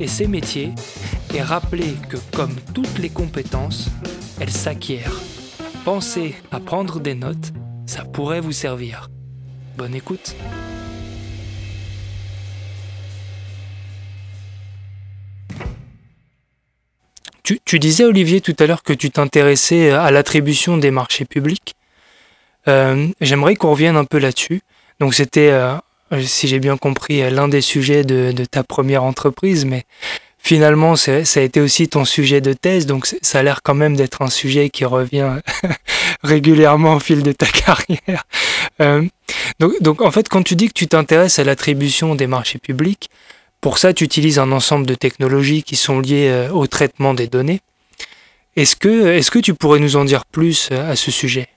et ses métiers et rappeler que comme toutes les compétences, elles s'acquièrent. Pensez à prendre des notes, ça pourrait vous servir. Bonne écoute. Tu, disais, Olivier, tout à l'heure que tu t'intéressais à l'attribution des marchés publics. Euh, j'aimerais qu'on revienne un peu là-dessus. Donc c'était euh, si j'ai bien compris, euh, l'un des sujets de, ta première entreprise, mais finalement, ça a été aussi ton sujet de thèse, donc ça a l'air quand même d'être un sujet qui revient régulièrement au fil de ta carrière. Euh, donc, donc, en fait, quand tu dis que tu t'intéresses à l'attribution des marchés publics, pour ça, tu utilises un ensemble de technologies qui sont liées au traitement des données. Est-ce que, est-ce que tu pourrais nous en dire plus à ce sujet?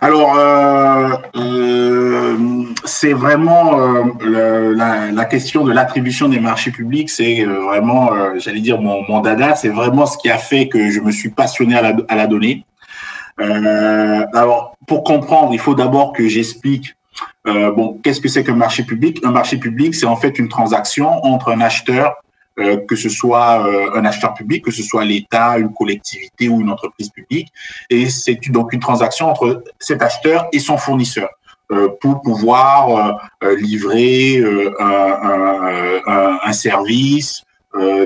Alors, euh, euh, c'est vraiment euh, la, question de l'attribution des marchés publics, c'est vraiment, j'allais dire, mon, mon dada, c'est vraiment ce qui a fait que je me suis passionné à la, à la donnée. alors, pour comprendre, il faut d'abord que j'explique bon, qu'est-ce que c'est qu'un marché public? Un marché public, c'est en fait une transaction entre un acheteur euh, que ce soit euh, un acheteur public, que ce soit l'État, une collectivité ou une entreprise publique. Et c'est donc une transaction entre cet acheteur et son fournisseur euh, pour pouvoir livrer un, service,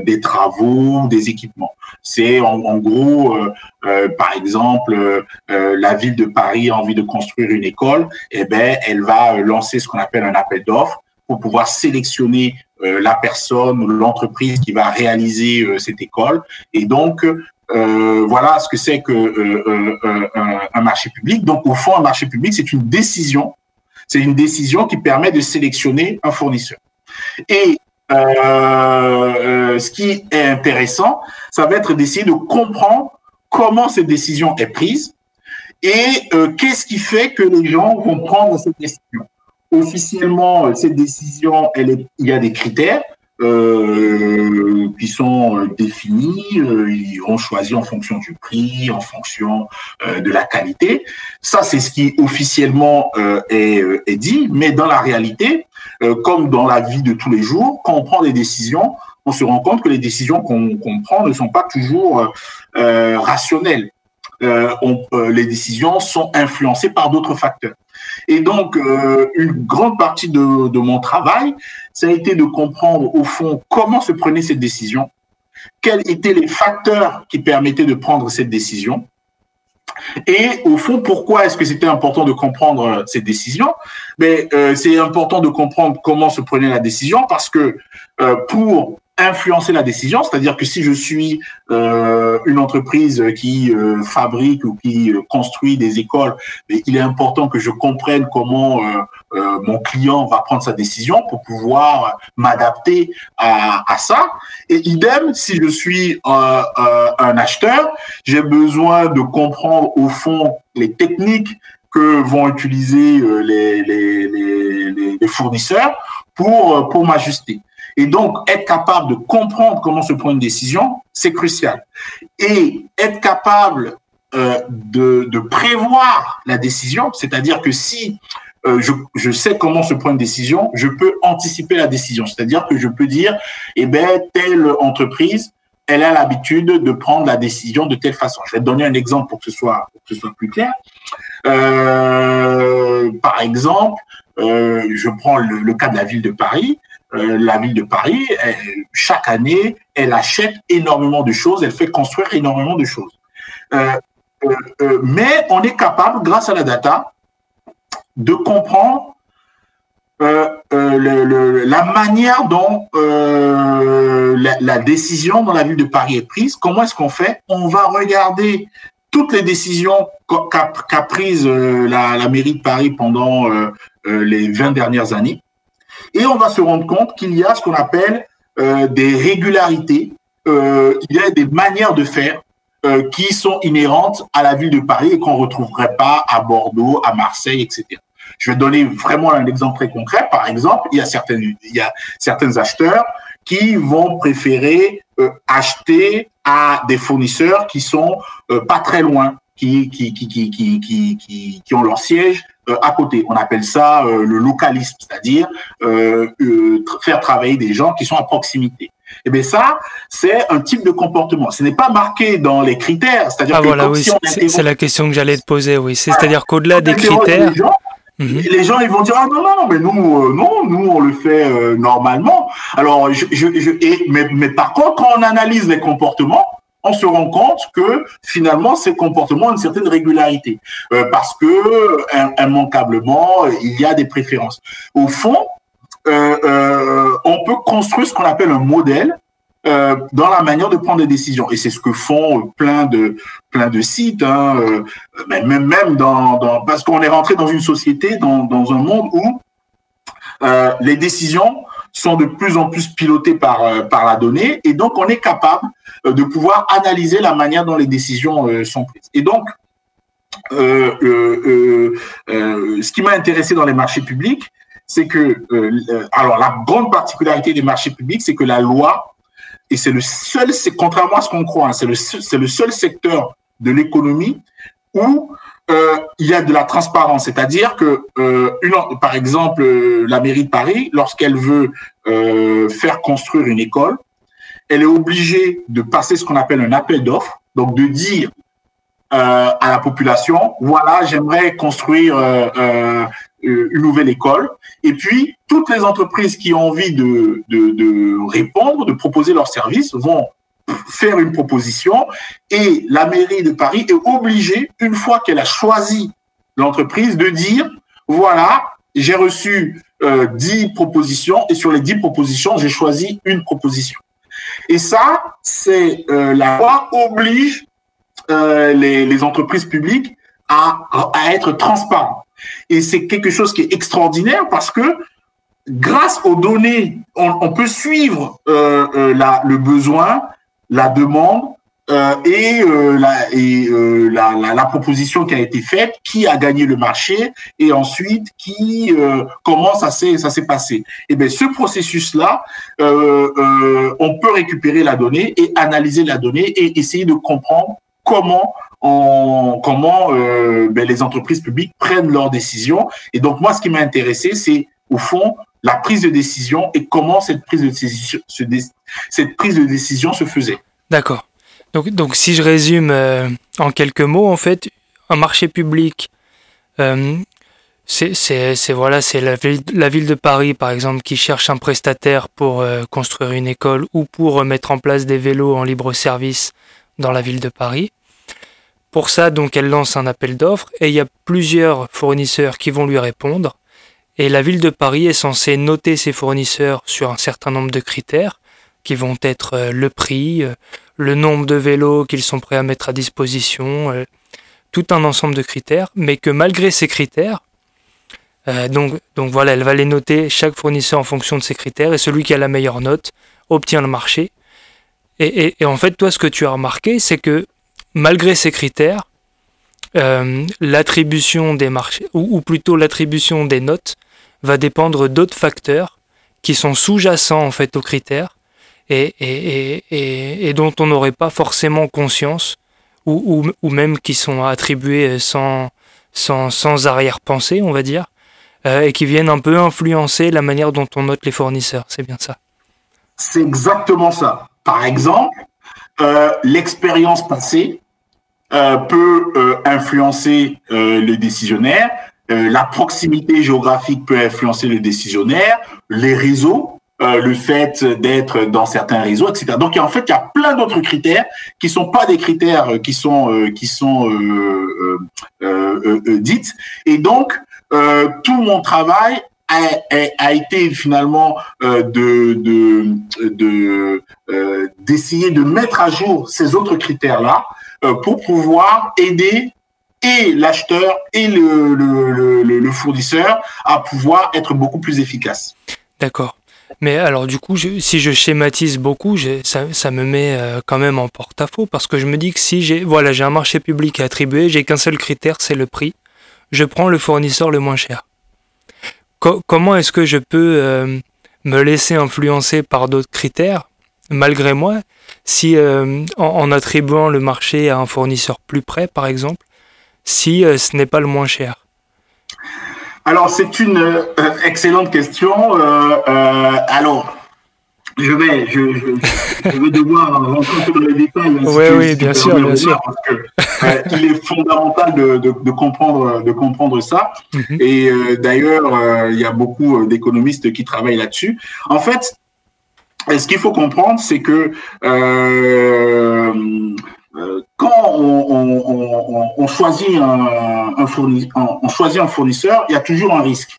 des travaux, des équipements. C'est en, gros, par exemple, la ville de Paris a envie de construire une école, eh ben, elle va lancer ce qu'on appelle un appel d'offres pour pouvoir sélectionner la personne ou l'entreprise qui va réaliser euh, cette école. Et donc, euh, voilà ce que c'est que un marché public. Donc, au fond, un marché public, c'est une décision. C'est une décision qui permet de sélectionner un fournisseur. Et ce qui est intéressant, ça va être d'essayer de comprendre comment cette décision est prise et qu'est-ce qui fait que les gens vont prendre cette décision officiellement, euh, cette décision, elle est, il y a des critères euh, qui sont euh, définis. ils vont choisir en fonction du prix, en fonction de la qualité. Ça, c'est ce qui officiellement est, est, dit. Mais dans la réalité, comme dans la vie de tous les jours, quand on prend des décisions, on se rend compte que les décisions qu'on prend ne sont pas toujours rationnelles. On, les décisions sont influencées par d'autres facteurs. Et donc, euh, une grande partie de, mon travail, ça a été de comprendre au fond comment se prenait cette décision, quels étaient les facteurs qui permettaient de prendre cette décision, et au fond, pourquoi est-ce que c'était important de comprendre cette décision Mais euh, c'est important de comprendre comment se prenait la décision parce que euh, pour influencer la décision, c'est-à-dire que si je suis euh, une entreprise qui euh, fabrique ou qui euh, construit des écoles, il est important que je comprenne comment mon client va prendre sa décision pour pouvoir m'adapter à, ça. Et idem, si je suis un acheteur, j'ai besoin de comprendre au fond les techniques que vont utiliser les, les fournisseurs pour, pour m'ajuster. Et donc, être capable de comprendre comment se prend une décision, c'est crucial. Et être capable euh, de, prévoir la décision, c'est-à-dire que si euh, je, je, sais comment se prend une décision, je peux anticiper la décision. C'est-à-dire que je peux dire, eh ben, telle entreprise, elle a l'habitude de prendre la décision de telle façon. Je vais te donner un exemple pour que ce soit, plus clair. Euh, par exemple, je prends le, cas de la ville de Paris. La ville de Paris, chaque année, elle achète énormément de choses, elle fait construire énormément de choses. mais on est capable, grâce à la data, de comprendre euh, euh, la manière dont euh, la, décision dans la ville de Paris est prise. Comment est-ce qu'on fait? On va regarder toutes les décisions qu'a prises la, mairie de Paris pendant les 20 dernières années. Et on va se rendre compte qu'il y a ce qu'on appelle des régularités, il y a des manières de faire qui sont inhérentes à la ville de Paris et qu'on ne retrouverait pas à Bordeaux, à Marseille, etc. Je vais donner vraiment un exemple très concret. Par exemple, il y a certains, il y a certains acheteurs qui vont préférer euh, acheter à des fournisseurs qui sont euh, pas très loin, qui qui qui qui qui qui, ont leur siège euh, à côté. On appelle ça le localisme, c'est-à-dire faire travailler des gens qui sont à proximité. Et eh bien ça, c'est un type de comportement. Ce n'est pas marqué dans les critères. C'est-à-dire ah, voilà, oui, c'est la question que j'allais te poser. Oui, c'est-à-dire qu'au-delà des critères. Mhm. Les gens ils vont dire ah non non mais nous euh, non nous on le fait euh, normalement. Alors je, je, et, mais, mais par contre quand on analyse les comportements on se rend compte que finalement ces comportements ont une certaine régularité euh, parce que immanquablement il y a des préférences. Au fond on peut construire ce qu'on appelle un modèle euh, dans la manière de prendre des décisions. Et c'est ce que font plein de plein de sites, hein, euh, même même parce qu'on est rentré dans une société, dans, un monde où euh, les décisions sont de plus en plus pilotées par euh, par la donnée, et donc on est capable euh, de pouvoir analyser la manière dont les décisions sont prises. Et donc ce qui m'a intéressé dans les marchés publics, c'est que alors la grande particularité des marchés publics, c'est que la loi et c'est le seul, c'est contrairement à ce qu'on croit, hein, c'est le, c'est le seul secteur de l'économie où euh, il y a de la transparence. C'est-à-dire que, euh, par exemple, euh, la mairie de Paris, lorsqu'elle veut faire construire une école, elle est obligée de passer ce qu'on appelle un appel d'offres, donc de dire à la population, voilà, j'aimerais construire une nouvelle école. Et puis, toutes les entreprises qui ont envie de répondre, de proposer leurs services, vont faire une proposition et la mairie de Paris est obligée, une fois qu'elle a choisi l'entreprise, de dire, voilà, j'ai reçu euh, 10 propositions et sur les 10 propositions, j'ai choisi une proposition. Et ça, c'est euh, la loi oblige euh, les, entreprises publiques à, à être transparentes. Et c'est quelque chose qui est extraordinaire parce que grâce aux données, on, peut suivre euh, la, le besoin, la demande euh, et, euh, la, et euh, la, la, proposition qui a été faite, qui a gagné le marché et ensuite qui comment ça s'est ça s'est passé. Et eh bien ce processus là, on peut récupérer la donnée et analyser la donnée et essayer de comprendre comment on, comment ben, les entreprises publiques prennent leurs décisions. Et donc moi, ce qui m'a intéressé, c'est au fond la prise de décision et comment cette prise de décision, se, faisait. D'accord. Donc, si je résume euh, en quelques mots, en fait, un marché public, euh, c'est voilà, c'est la ville, la ville de Paris, par exemple, qui cherche un prestataire pour euh, construire une école ou pour mettre en place des vélos en libre service dans la ville de Paris. Pour ça, donc, elle lance un appel d'offres et il y a plusieurs fournisseurs qui vont lui répondre. Et la ville de Paris est censée noter ses fournisseurs sur un certain nombre de critères qui vont être euh, le prix, euh, le nombre de vélos qu'ils sont prêts à mettre à disposition, euh, tout un ensemble de critères, mais que malgré ces critères, donc, donc voilà, elle va les noter chaque fournisseur en fonction de ces critères et celui qui a la meilleure note obtient le marché. Et en fait, toi, ce que tu as remarqué, c'est que malgré ces critères, euh, l'attribution des marchés, ou, plutôt l'attribution des notes, va dépendre d'autres facteurs qui sont sous-jacents en fait aux critères et, et, et, dont on n'aurait pas forcément conscience ou, ou, même qui sont attribués sans, sans, sans arrière-pensée, on va dire, euh, et qui viennent un peu influencer la manière dont on note les fournisseurs. C'est bien ça. C'est exactement ça. Par exemple, euh, l'expérience passée euh, peut euh, influencer euh, le décisionnaire, la proximité géographique peut influencer le décisionnaire, les réseaux le fait d'être dans certains réseaux, etc. Donc en fait, il y a plein d'autres critères qui sont pas des critères qui sont qui sont dites. Et donc tout mon travail a, été finalement de de d'essayer de, mettre à jour ces autres critères là pour pouvoir aider et l'acheteur et le, fournisseur à pouvoir être beaucoup plus efficace. D'accord. Mais alors du coup, si je schématise beaucoup, ça, ça, me met euh, quand même en porte-à-faux parce que je me dis que si j'ai voilà, j'ai un marché public à attribuer, j'ai qu'un seul critère, c'est le prix. Je prends le fournisseur le moins cher. comment est-ce que je peux euh, me laisser influencer par d'autres critères? Malgré moi si euh, en, en, attribuant le marché à un fournisseur plus près, par exemple, si euh, ce n'est pas le moins cher Alors, c'est une euh, excellente question. Alors, je vais, je, je, vais devoir rentrer dans les détails. Oui, oui, bien sûr, bien sûr. Parce que, il est fondamental de, de, de, comprendre, de comprendre ça. Mhm. Et d'ailleurs, il y a beaucoup d'économistes qui travaillent là-dessus. En fait, ce qu'il faut comprendre, c'est que euh, quand on, choisit un, fournisseur, il y a toujours un risque.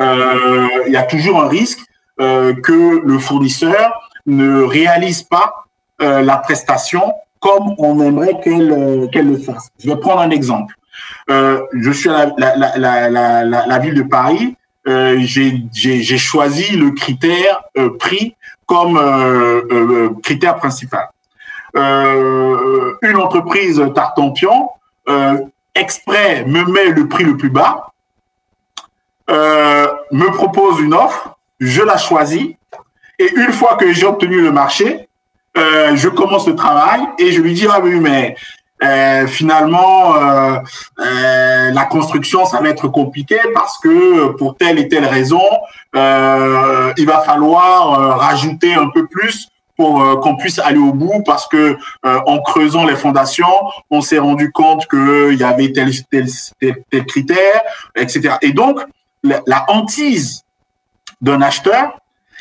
Euh, il y a toujours un risque euh, que le fournisseur ne réalise pas la prestation comme on aimerait qu'elle le fasse. Je vais prendre un exemple. je suis à la, ville de Paris. J'ai choisi le critère prix comme critère principal. Euh, une entreprise Tartampion euh, exprès me met le prix le plus bas, euh, me propose une offre, je la choisis, et une fois que j'ai obtenu le marché, je commence le travail et je lui dis ah oui mais finalement, la construction, ça va être compliqué parce que pour telle et telle raison, il va falloir rajouter un peu plus pour euh, qu'on puisse aller au bout parce que euh, en creusant les fondations, on s'est rendu compte qu'il y avait tel, tel, tel, critère, etc. Et donc, la, hantise d'un acheteur,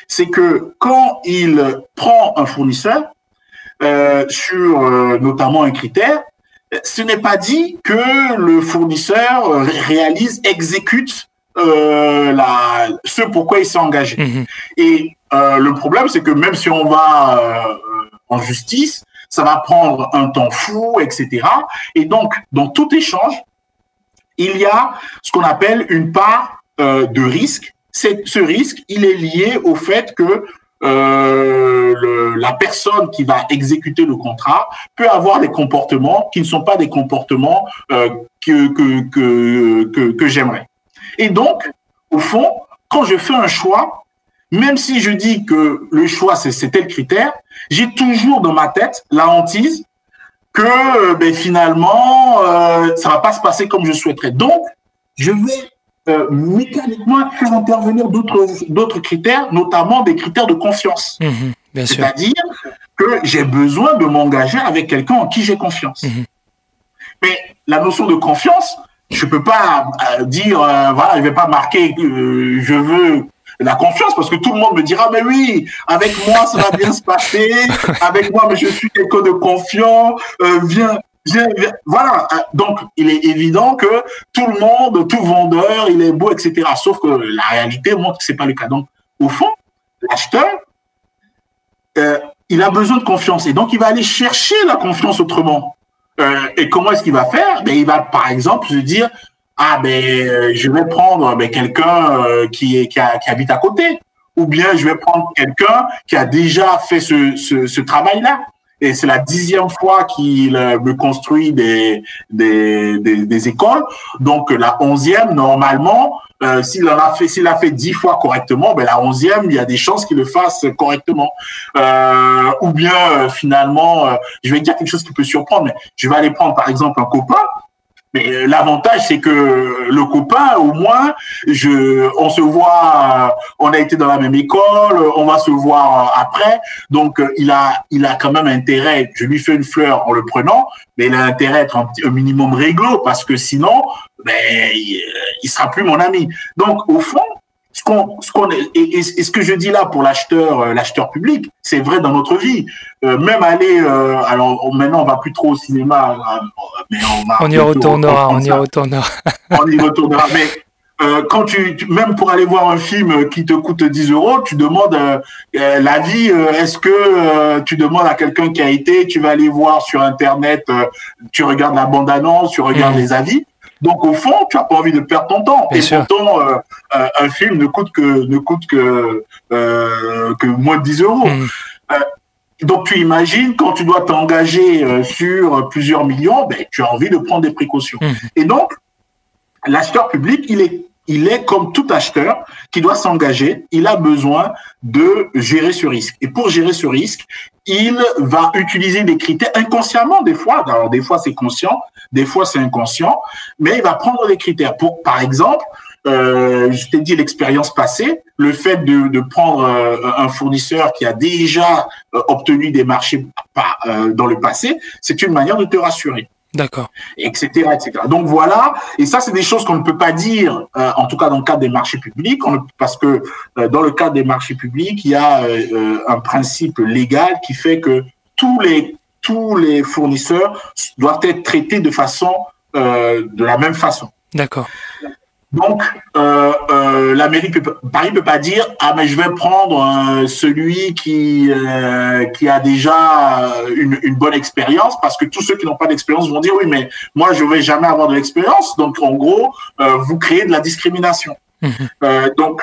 c'est que quand il prend un fournisseur euh, sur notamment un critère, ce n'est pas dit que le fournisseur réalise, exécute euh, la, ce pourquoi il s'est engagé. Mhm. Et euh, le problème, c'est que même si on va euh, en justice, ça va prendre un temps fou, etc. Et donc, dans tout échange, il y a ce qu'on appelle une part de risque. Ce risque, il est lié au fait que le, la personne qui va exécuter le contrat peut avoir des comportements qui ne sont pas des comportements que, que, que, que, que j'aimerais. Et donc, au fond, quand je fais un choix, même si je dis que le choix, c'est tel critère, j'ai toujours dans ma tête la hantise que euh, ben, finalement, euh, ça va pas se passer comme je souhaiterais. Donc, je vais euh, mécaniquement faire intervenir d'autres critères, notamment des critères de confiance. Mmh C'est-à-dire que j'ai besoin de m'engager avec quelqu'un en qui j'ai confiance. Mmh Mais la notion de confiance, je peux pas euh, dire euh, voilà, je vais pas marquer que je veux la confiance parce que tout le monde me dira mais oui avec moi ça va bien se passer. Avec moi mais je suis quelqu'un de confiant. Euh, viens, voilà donc il est évident que tout le monde tout vendeur il est beau etc sauf que la réalité montre que c'est pas le cas. Donc au fond l'acheteur euh, il a besoin de confiance. Et donc il va aller chercher la confiance autrement. Euh, et comment est-ce qu'il va faire? Ben, Il va, par exemple, se dire, ah ben, euh, je vais prendre ben, quelqu'un euh, qui, qui, habite à côté, ou bien je vais prendre quelqu'un qui a déjà fait ce, ce travail-là. Et c'est la dixième fois qu'il me construit des, des, des, écoles. Donc la onzième, normalement, euh, s'il en a fait, s'il a fait dix fois correctement, ben la onzième, il y a des chances qu'il le fasse correctement. Euh, ou bien euh, finalement, euh, je vais dire quelque chose qui peut surprendre, mais je vais aller prendre par exemple un copain mais euh, l'avantage, c'est que le copain, au moins, je, on se voit, on a été dans la même école, on va se voir après. Donc, il a, il a quand même intérêt. Je lui fais une fleur en le prenant, mais il a intérêt à être un, un minimum réglo parce que sinon, ben, il, il sera plus mon ami. Donc, au fond, qu'on, ce qu'on est, et, ce que je dis là pour l'acheteur, euh, l'acheteur public, c'est vrai dans notre vie. Euh, même aller, euh, alors maintenant on va plus trop au cinéma, mais on, on y retournera, on y retournera. on y retournera, mais euh, quand tu, même pour aller voir un film qui te coûte 10 euros, tu demandes euh, l'avis. Euh, est-ce que tu demandes à quelqu'un qui a été, tu vas aller voir sur internet, tu regardes la bande annonce, tu regardes mmh. les avis. Donc au fond, tu as pas envie de perdre ton temps. Et pourtant, un film ne coûte que ne coûte que que moins de 10 euros. Mmh. Donc tu imagines quand tu dois t'engager sur plusieurs millions, ben, tu as envie de prendre des précautions. Mmh. Et donc l'acheteur public, il est il est comme tout acheteur qui doit s'engager, il a besoin de gérer ce risque. Et pour gérer ce risque, il va utiliser des critères inconsciemment des fois. Alors des fois c'est conscient, des fois c'est inconscient, mais il va prendre des critères. Pour, par exemple, euh, je t'ai dit l'expérience passée, le fait de, de prendre euh, un fournisseur qui a déjà euh, obtenu des marchés euh, dans le passé, c'est une manière de te rassurer. D'accord. Etc., etc. Donc voilà, et ça c'est des choses qu'on ne peut pas dire, euh, en tout cas dans le cadre des marchés publics, parce que euh, dans le cadre des marchés publics, il y a euh, un principe légal qui fait que tous les tous les fournisseurs doivent être traités de façon de la même façon. D'accord. Donc, euh, euh, la mairie peut, Paris peut pas dire ah mais je vais prendre euh, celui qui euh, qui a déjà une, une bonne expérience parce que tous ceux qui n'ont pas d'expérience vont dire oui mais moi je vais jamais avoir de l'expérience donc en gros vous créez de la discrimination. Mmh. donc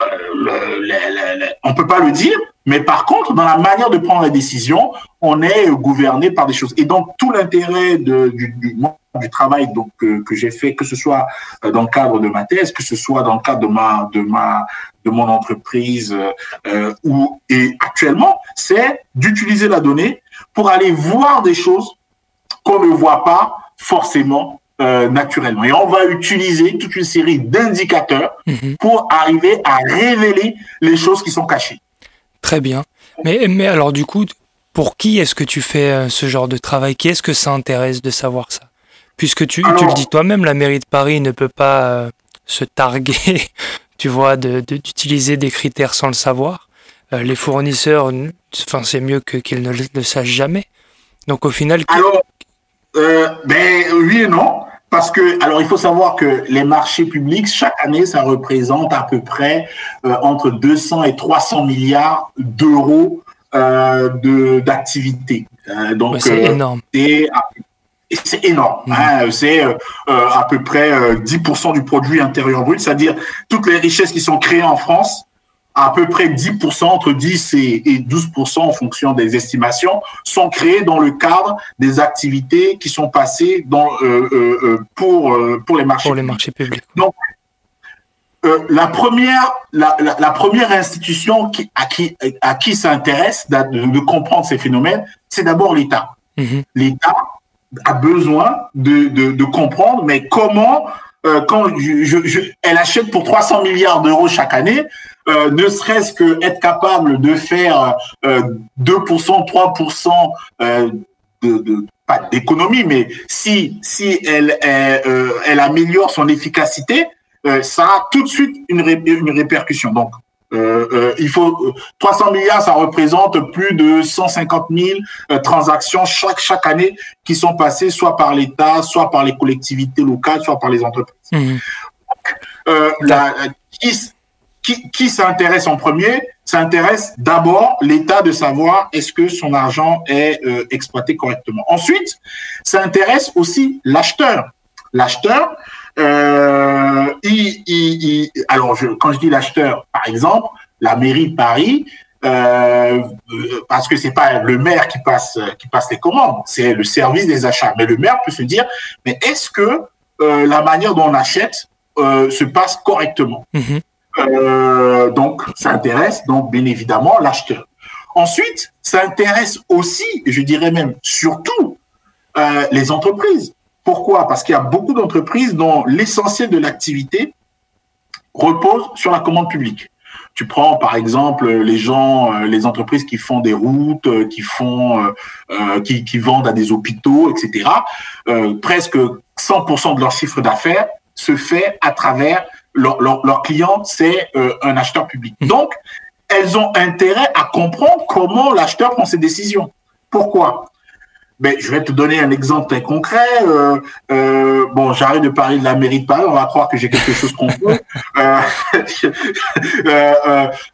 le, le, le, on peut pas le dire mais par contre, dans la manière de prendre la décision, on est gouverné par des choses. Et donc, tout l'intérêt du, du, du, travail donc, que, que j'ai fait, que ce soit euh, dans le cadre de ma thèse, que ce soit dans le cadre de ma, de ma, de mon entreprise euh, ou et actuellement, c'est d'utiliser la donnée pour aller voir des choses qu'on ne voit pas forcément euh, naturellement. Et on va utiliser toute une série d'indicateurs mhm. pour arriver à révéler les choses qui sont cachées. Très bien. Mais, mais alors du coup, pour qui est-ce que tu fais euh, ce genre de travail? Qui est-ce que ça intéresse de savoir ça? Puisque tu, tu, le dis toi-même, la mairie de Paris ne peut pas euh, se targuer, tu vois, d'utiliser de, des critères sans le savoir. Euh, les fournisseurs, enfin, c'est mieux qu'ils ne le, sachent jamais. Donc au final... Alors, ben oui et non. Parce que, alors, il faut savoir que les marchés publics, chaque année, ça représente à peu près euh, entre 200 et 300 milliards d'euros euh, de d'activité. Euh, donc, c'est énorme. Et, c'est énorme. Mmh. Hein, c'est euh, à peu près 10% du produit intérieur brut, c'est-à-dire toutes les richesses qui sont créées en France à peu près 10%, entre 10 et 12% en fonction des estimations, sont créés dans le cadre des activités qui sont passées dans, euh, euh, euh pour, euh, pour les marchés, pour les marchés publics. Donc, euh, la première, la, la, la, première institution qui, à qui, à qui ça intéresse de, de comprendre ces phénomènes, c'est d'abord l'État. Mm-hmm. L'État a besoin de, de, comprendre, mais comment, euh, quand je, je, elle achète pour 300 milliards d'euros chaque année, euh, ne serait-ce que être capable de faire euh, 2%, 3% euh, de, de pas d'économie, mais si si elle elle, améliore son efficacité, ça a tout de suite une, une répercussion. Donc il faut 300 milliards, ça représente plus de 150 000 transactions chaque chaque année qui sont passées soit par l'État, soit par les collectivités locales, soit par les entreprises. Mmh. Donc, la, qui, qui s'intéresse en premier S'intéresse d'abord l'État de savoir est-ce que son argent est euh, exploité correctement. Ensuite, ça intéresse aussi l'acheteur. L'acheteur, euh, il, il, il, alors je, quand je dis l'acheteur, par exemple, la mairie de Paris, euh, parce que c'est pas le maire qui passe qui passe les commandes, c'est le service des achats. Mais le maire peut se dire, mais est-ce que euh, la manière dont on achète euh, se passe correctement? Mm-hmm. Euh, donc, ça intéresse donc bien évidemment l'acheteur. Ensuite, ça intéresse aussi, je dirais même surtout, euh, les entreprises. Pourquoi? Parce qu'il y a beaucoup d'entreprises dont l'essentiel de l'activité repose sur la commande publique. Tu prends par exemple les gens, euh, les entreprises qui font des routes, euh, qui font, euh, qui, qui, vendent à des hôpitaux, etc. presque 100% de leur chiffre d'affaires se fait à travers leur, leur, client, c'est un acheteur public. Mmh. Donc, elles ont intérêt à comprendre comment l'acheteur prend ses décisions. Pourquoi? Ben, je vais te donner un exemple très concret. Euh, euh, bon, j'arrête de parler de la mairie de Paris. On va croire que j'ai quelque chose contre eux. Euh,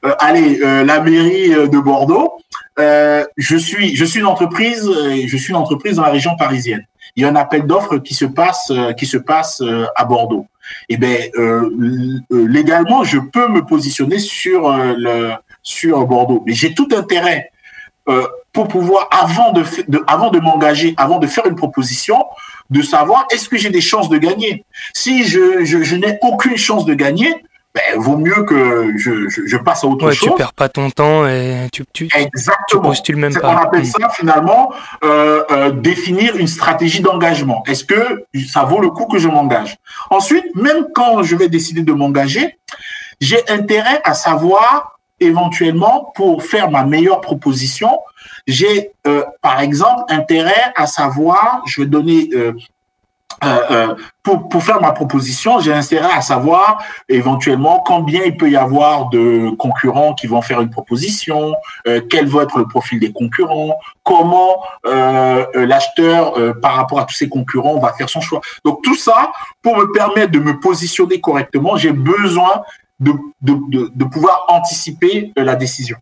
euh, allez, la mairie de Bordeaux. je suis, je suis une entreprise. Je suis une entreprise dans la région parisienne. Il y a un appel d'offres qui se passe, qui se passe à Bordeaux. Et eh ben, légalement, je peux me positionner sur le sur Bordeaux, mais j'ai tout intérêt pour pouvoir, avant de, avant de m'engager, avant de faire une proposition, de savoir est-ce que j'ai des chances de gagner? Si je, je, je n'ai aucune chance de gagner, ben, vaut mieux que je, je, je passe à autre ouais, chose. Tu perds pas ton temps et tu, tu, Exactement. tu postules même pas. On appelle ça finalement euh, euh, définir une stratégie d'engagement. Est-ce que ça vaut le coup que je m'engage? Ensuite, même quand je vais décider de m'engager, j'ai intérêt à savoir éventuellement pour faire ma meilleure proposition, j'ai euh, par exemple intérêt à savoir, je vais donner euh, euh, pour, pour faire ma proposition, j'ai intérêt à savoir éventuellement combien il peut y avoir de concurrents qui vont faire une proposition, quel va être le profil des concurrents, comment l'acheteur par rapport à tous ces concurrents va faire son choix. Donc tout ça, pour me permettre de me positionner correctement, j'ai besoin de, de, de, pouvoir anticiper euh, la décision.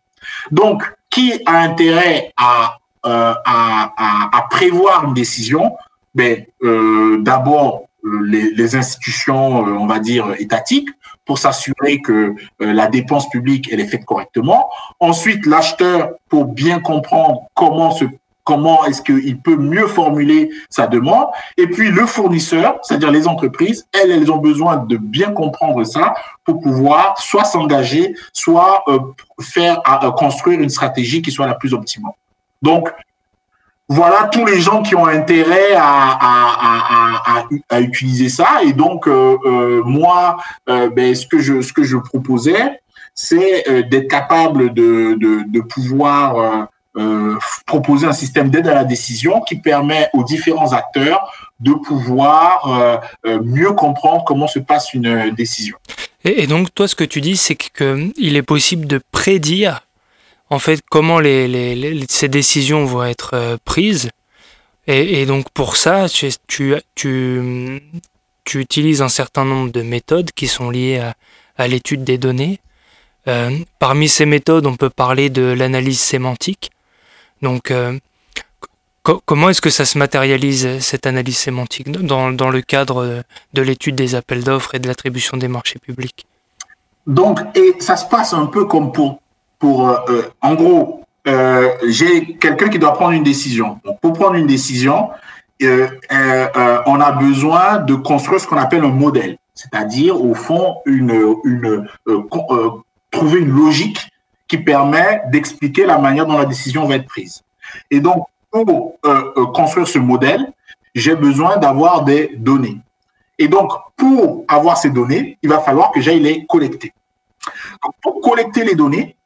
Donc, qui a intérêt à, euh, à, à, à, prévoir une décision? Ben, euh, D'abord, euh, les, les, institutions, on va dire, étatiques, pour s'assurer que la dépense publique elle est faite correctement. Ensuite, l'acheteur pour bien comprendre comment se comment est-ce qu'il peut mieux formuler sa demande. Et puis le fournisseur, c'est-à-dire les entreprises, elles, elles ont besoin de bien comprendre ça pour pouvoir soit s'engager, soit euh, faire euh, construire une stratégie qui soit la plus optimale. Donc, voilà tous les gens qui ont intérêt à, utiliser ça. Et donc, euh, moi, ben, ce, que je, proposais, c'est d'être capable de, pouvoir proposer un système d'aide à la décision qui permet aux différents acteurs de pouvoir euh, euh, mieux comprendre comment se passe une décision. Et, donc, toi, ce que tu dis, c'est qu'il est possible de prédire en fait comment ces décisions vont être prises. Et, donc, pour ça, tu, utilises un certain nombre de méthodes qui sont liées à, l'étude des données. Euh, parmi ces méthodes, on peut parler de l'analyse sémantique. Donc, euh, comment est-ce que ça se matérialise, cette analyse sémantique, dans, dans le cadre de l'étude des appels d'offres et de l'attribution des marchés publics? Donc, et ça se passe un peu comme pour, pour euh, euh, en gros, j'ai quelqu'un qui doit prendre une décision. pour prendre une décision, on a besoin de construire ce qu'on appelle un modèle, c'est-à-dire au fond une, une trouver une logique qui permet d'expliquer la manière dont la décision va être prise. Et donc, pour euh, euh, construire ce modèle, j'ai besoin d'avoir des données. Et donc, pour avoir ces données, il va falloir que j'aille les collecter. Donc, pour collecter les données,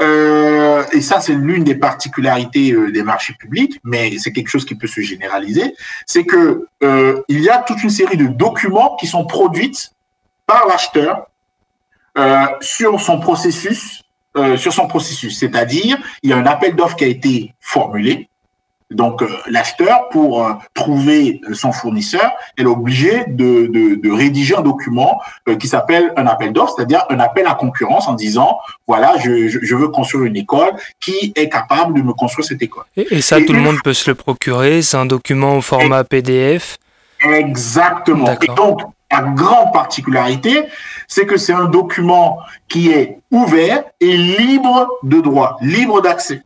euh, et ça c'est l'une des particularités des marchés publics, mais c'est quelque chose qui peut se généraliser, c'est que il y a toute une série de documents qui sont produits par l'acheteur sur son processus euh, sur son processus. C'est-à-dire, il y a un appel d'offres qui a été formulé. Donc, euh, l'acheteur, pour euh, trouver son fournisseur, est obligé de, de, de rédiger un document qui s'appelle un appel d'offres, c'est-à-dire un appel à concurrence en disant, voilà, je, je, veux construire une école qui est capable de me construire cette école. Et, ça, tout le monde peut se le procurer. C'est un document au format PDF. Exactement. Et donc, la grande particularité, c'est que c'est un document qui est ouvert et libre de droit, libre d'accès.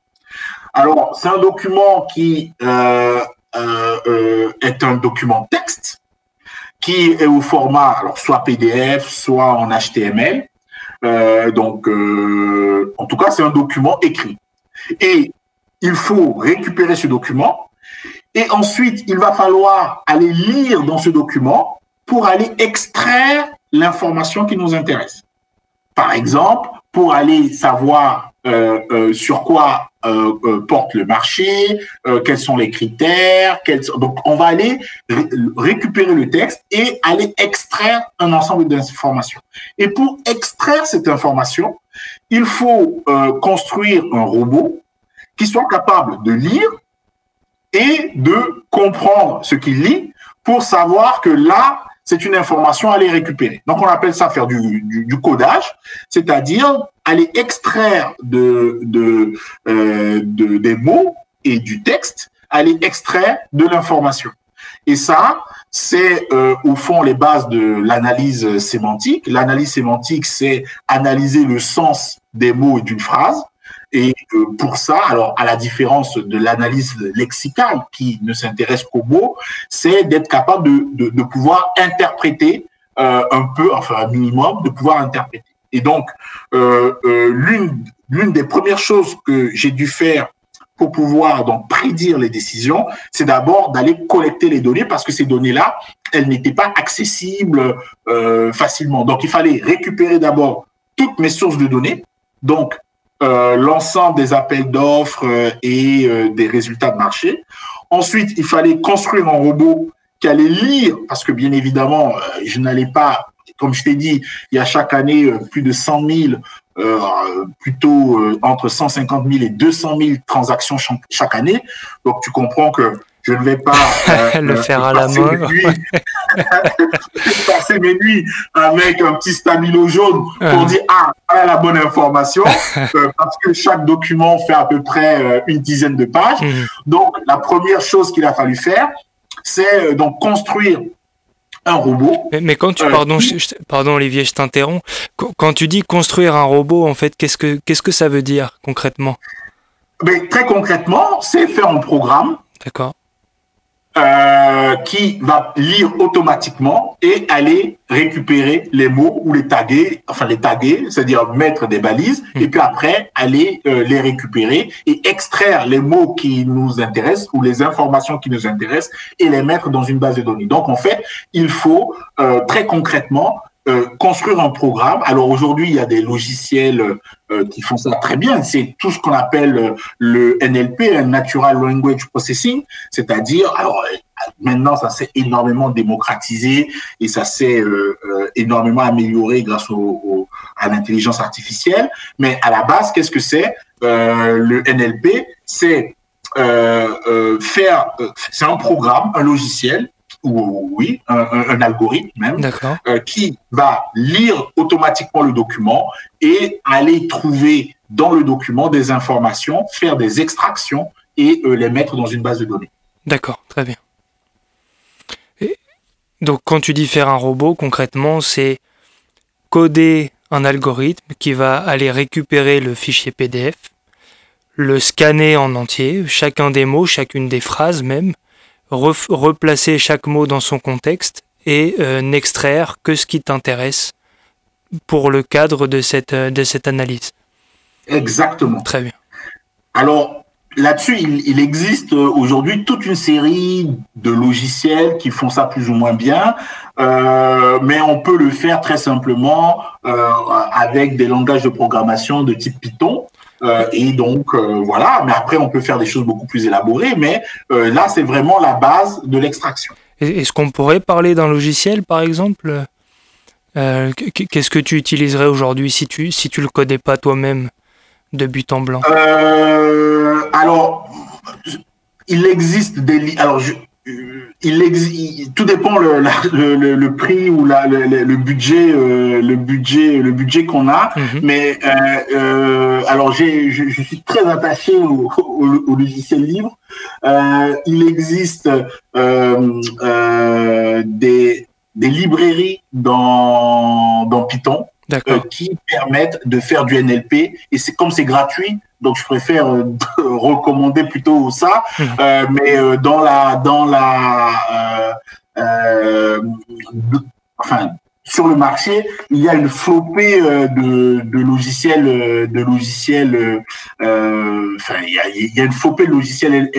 Alors, c'est un document qui euh, euh, euh est un document texte qui est au format alors soit PDF, soit en HTML. Euh, donc, euh, en tout cas, c'est un document écrit. Et il faut récupérer ce document et ensuite, il va falloir aller lire dans ce document pour aller extraire l'information qui nous intéresse. Par exemple, pour aller savoir euh, euh, sur quoi porte le marché, quels sont les critères. Donc, on va aller récupérer le texte et aller extraire un ensemble d'informations. Et pour extraire cette information, il faut construire un robot qui soit capable de lire et de comprendre ce qu'il lit pour savoir que là, c'est une information à aller récupérer. Donc, on appelle ça faire du, codage, c'est-à-dire aller extraire de, euh, de, des mots et du texte, aller extraire de l'information. Et ça, c'est euh, au fond les bases de l'analyse sémantique. L'analyse sémantique, c'est analyser le sens des mots et d'une phrase. Et euh, pour ça, alors à la différence de l'analyse lexicale qui ne s'intéresse qu'aux mots, c'est d'être capable de, de, pouvoir interpréter euh, un peu, enfin un minimum, de pouvoir interpréter. Et donc, euh, l'une l'une des premières choses que j'ai dû faire pour pouvoir donc prédire les décisions, c'est d'abord d'aller collecter les données parce que ces données-là, elles n'étaient pas accessibles facilement. Donc, il fallait récupérer d'abord toutes mes sources de données, donc euh, l'ensemble des appels d'offres euh, et euh, des résultats de marché. Ensuite, il fallait construire un robot qui allait lire, parce que bien évidemment, je n'allais pas, comme je t'ai dit, il y a chaque année plus de 100 000, plutôt entre 150 000 et 200 000 transactions chaque année. Donc, tu comprends que je ne vais pas euh, le faire à la mort. passer mes nuits avec un petit stabilo jaune pour dire ah voilà la bonne information euh, parce que chaque document fait à peu près euh, une dizaine de pages. Mhm. Donc la première chose qu'il a fallu faire, c'est donc construire un robot. Mais, quand tu pardon, pardon Olivier, je t'interromps. Quand tu dis construire un robot, en fait, qu'est-ce que qu'est-ce que ça veut dire concrètement? Mais très concrètement, c'est faire un programme D'accord. Euh, qui va lire automatiquement et aller récupérer les mots ou les taguer, enfin les taguer, c'est-à-dire mettre des balises, hmm. et puis après aller euh, les récupérer et extraire les mots qui nous intéressent ou les informations qui nous intéressent et les mettre dans une base de données. Donc en fait, il faut euh, très concrètement euh, construire un programme. Alors aujourd'hui, il y a des logiciels euh, qui font ça très bien. C'est tout ce qu'on appelle euh, le NLP, Natural Language Processing, c'est-à-dire, alors maintenant, ça s'est énormément démocratisé et ça s'est énormément amélioré grâce au, à l'intelligence artificielle. Mais à la base, qu'est-ce que c'est Le NLP, c'est faire, c'est un programme, un logiciel ou oui, un, algorithme même, euh, qui va lire automatiquement le document et aller trouver dans le document des informations, faire des extractions et euh, les mettre dans une base de données. D'accord, très bien. donc quand tu dis faire un robot, concrètement, c'est coder un algorithme qui va aller récupérer le fichier PDF, le scanner en entier, chacun des mots, chacune des phrases même, replacer chaque mot dans son contexte et euh, n'extraire que ce qui t'intéresse pour le cadre de cette, euh, de cette analyse. Exactement. Très bien. Alors, là-dessus, il, existe euh, aujourd'hui toute une série de logiciels qui font ça plus ou moins bien, mais on peut le faire très simplement avec des langages de programmation de type Python. Euh, et donc, euh, voilà, mais après, on peut faire des choses beaucoup plus élaborées, mais euh, là, c'est vraiment la base de l'extraction. Est-ce qu'on pourrait parler d'un logiciel, par exemple? Qu'est-ce que tu utiliserais aujourd'hui si tu si tu le codais pas toi-même de but en blanc? Alors, il existe des... Alors, je, il, tout dépend le, le, le, prix ou la, le, budget euh, le budget le budget qu'on a. Mhm. mais euh, euh, alors j'ai je, je, suis très attaché au, au, logiciel libre. Il existe des des librairies dans dans Python qui permettent de faire du NLP et c'est comme c'est gratuit donc je préfère euh, recommander plutôt ça. Hmm. Euh, mais euh, dans la dans la enfin sur le marché, il y a une flopée de, de logiciels, de logiciels. enfin, il y, a, il y une flopée de logiciels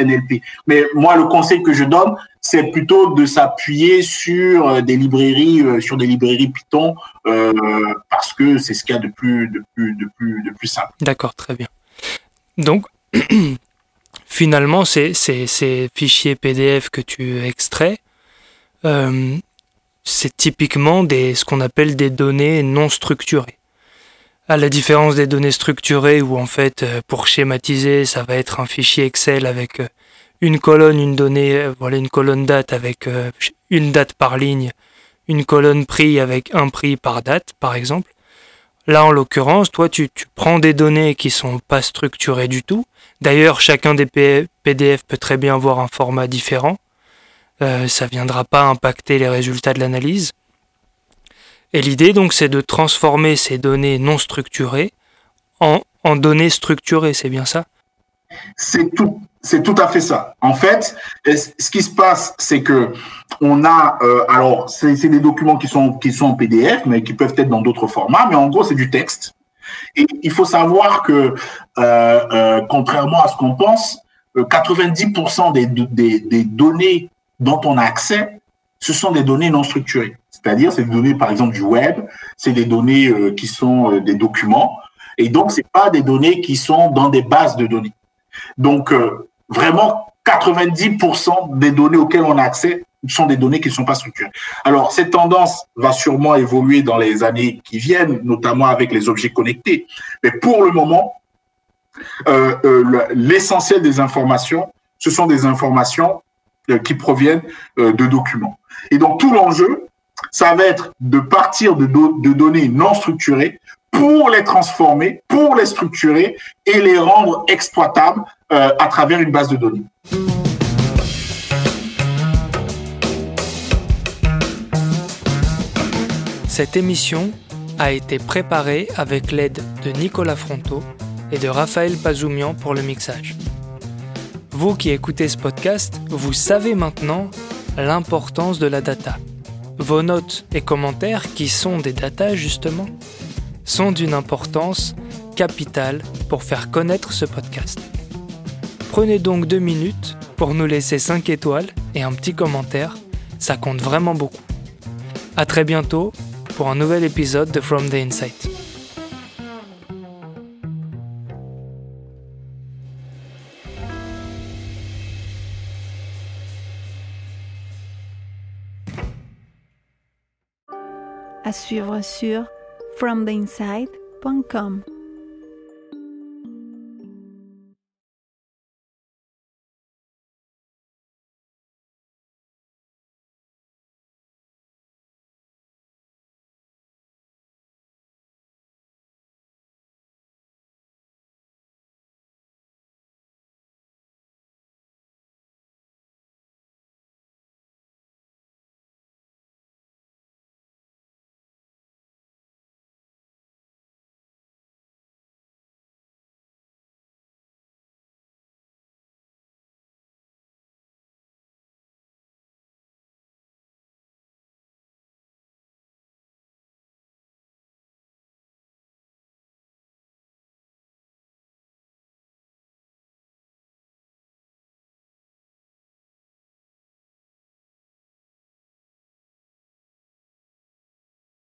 NLP. Mais moi, le conseil que je donne, c'est plutôt de s'appuyer sur des librairies, sur des librairies Python, parce que c'est ce qu'il y a de plus, de plus, de plus, de plus simple. D'accord, très bien. Donc, finalement, ces, fichiers PDF que tu extrais, euh, c'est typiquement des, ce qu'on appelle des données non structurées. À la différence des données structurées où en fait, euh, pour schématiser, ça va être un fichier Excel avec euh, une colonne, une donnée, voilà une colonne date avec une date par ligne, une colonne prix avec un prix par date, par exemple. Là, en l'occurrence, toi, tu, tu, prends des données qui sont pas structurées du tout. D'ailleurs, chacun des PDF peut très bien avoir un format différent. Euh, ça viendra pas impacter les résultats de l'analyse. Et l'idée, donc, c'est de transformer ces données non structurées en, données structurées. C'est bien ça? C'est tout, c'est tout à fait ça. En fait, ce qui se passe, c'est que on a, euh, alors, c'est des documents qui sont, qui sont en PDF, mais qui peuvent être dans d'autres formats, mais en gros, c'est du texte. Et il faut savoir que, euh, contrairement à ce qu'on pense, 90% des, des, des, données dont on a accès, ce sont des données non structurées. C'est-à-dire, c'est des données, par exemple, du web, c'est des données qui sont des documents, et donc, c'est pas des données qui sont dans des bases de données. Donc, vraiment, 90% des données auxquelles on a accès sont des données qui ne sont pas structurées. Alors, cette tendance va sûrement évoluer dans les années qui viennent, notamment avec les objets connectés. Mais pour le moment, euh, euh, l'essentiel des informations, ce sont des informations euh, qui proviennent de documents. Et donc, tout l'enjeu, ça va être de partir de, données non structurées pour les transformer, pour les structurer et les rendre exploitables à travers une base de données. Cette émission a été préparée avec l'aide de Nicolas Fronto et de Raphaël Pazoumian pour le mixage. Vous qui écoutez ce podcast, vous savez maintenant l'importance de la data. Vos notes et commentaires, qui sont des data justement, sont d'une importance capitale pour faire connaître ce podcast. Prenez donc deux minutes pour nous laisser 5 étoiles et un petit commentaire, ça compte vraiment beaucoup. A très bientôt pour un nouvel épisode de From the Insight. À suivre sur fromtheinside.com.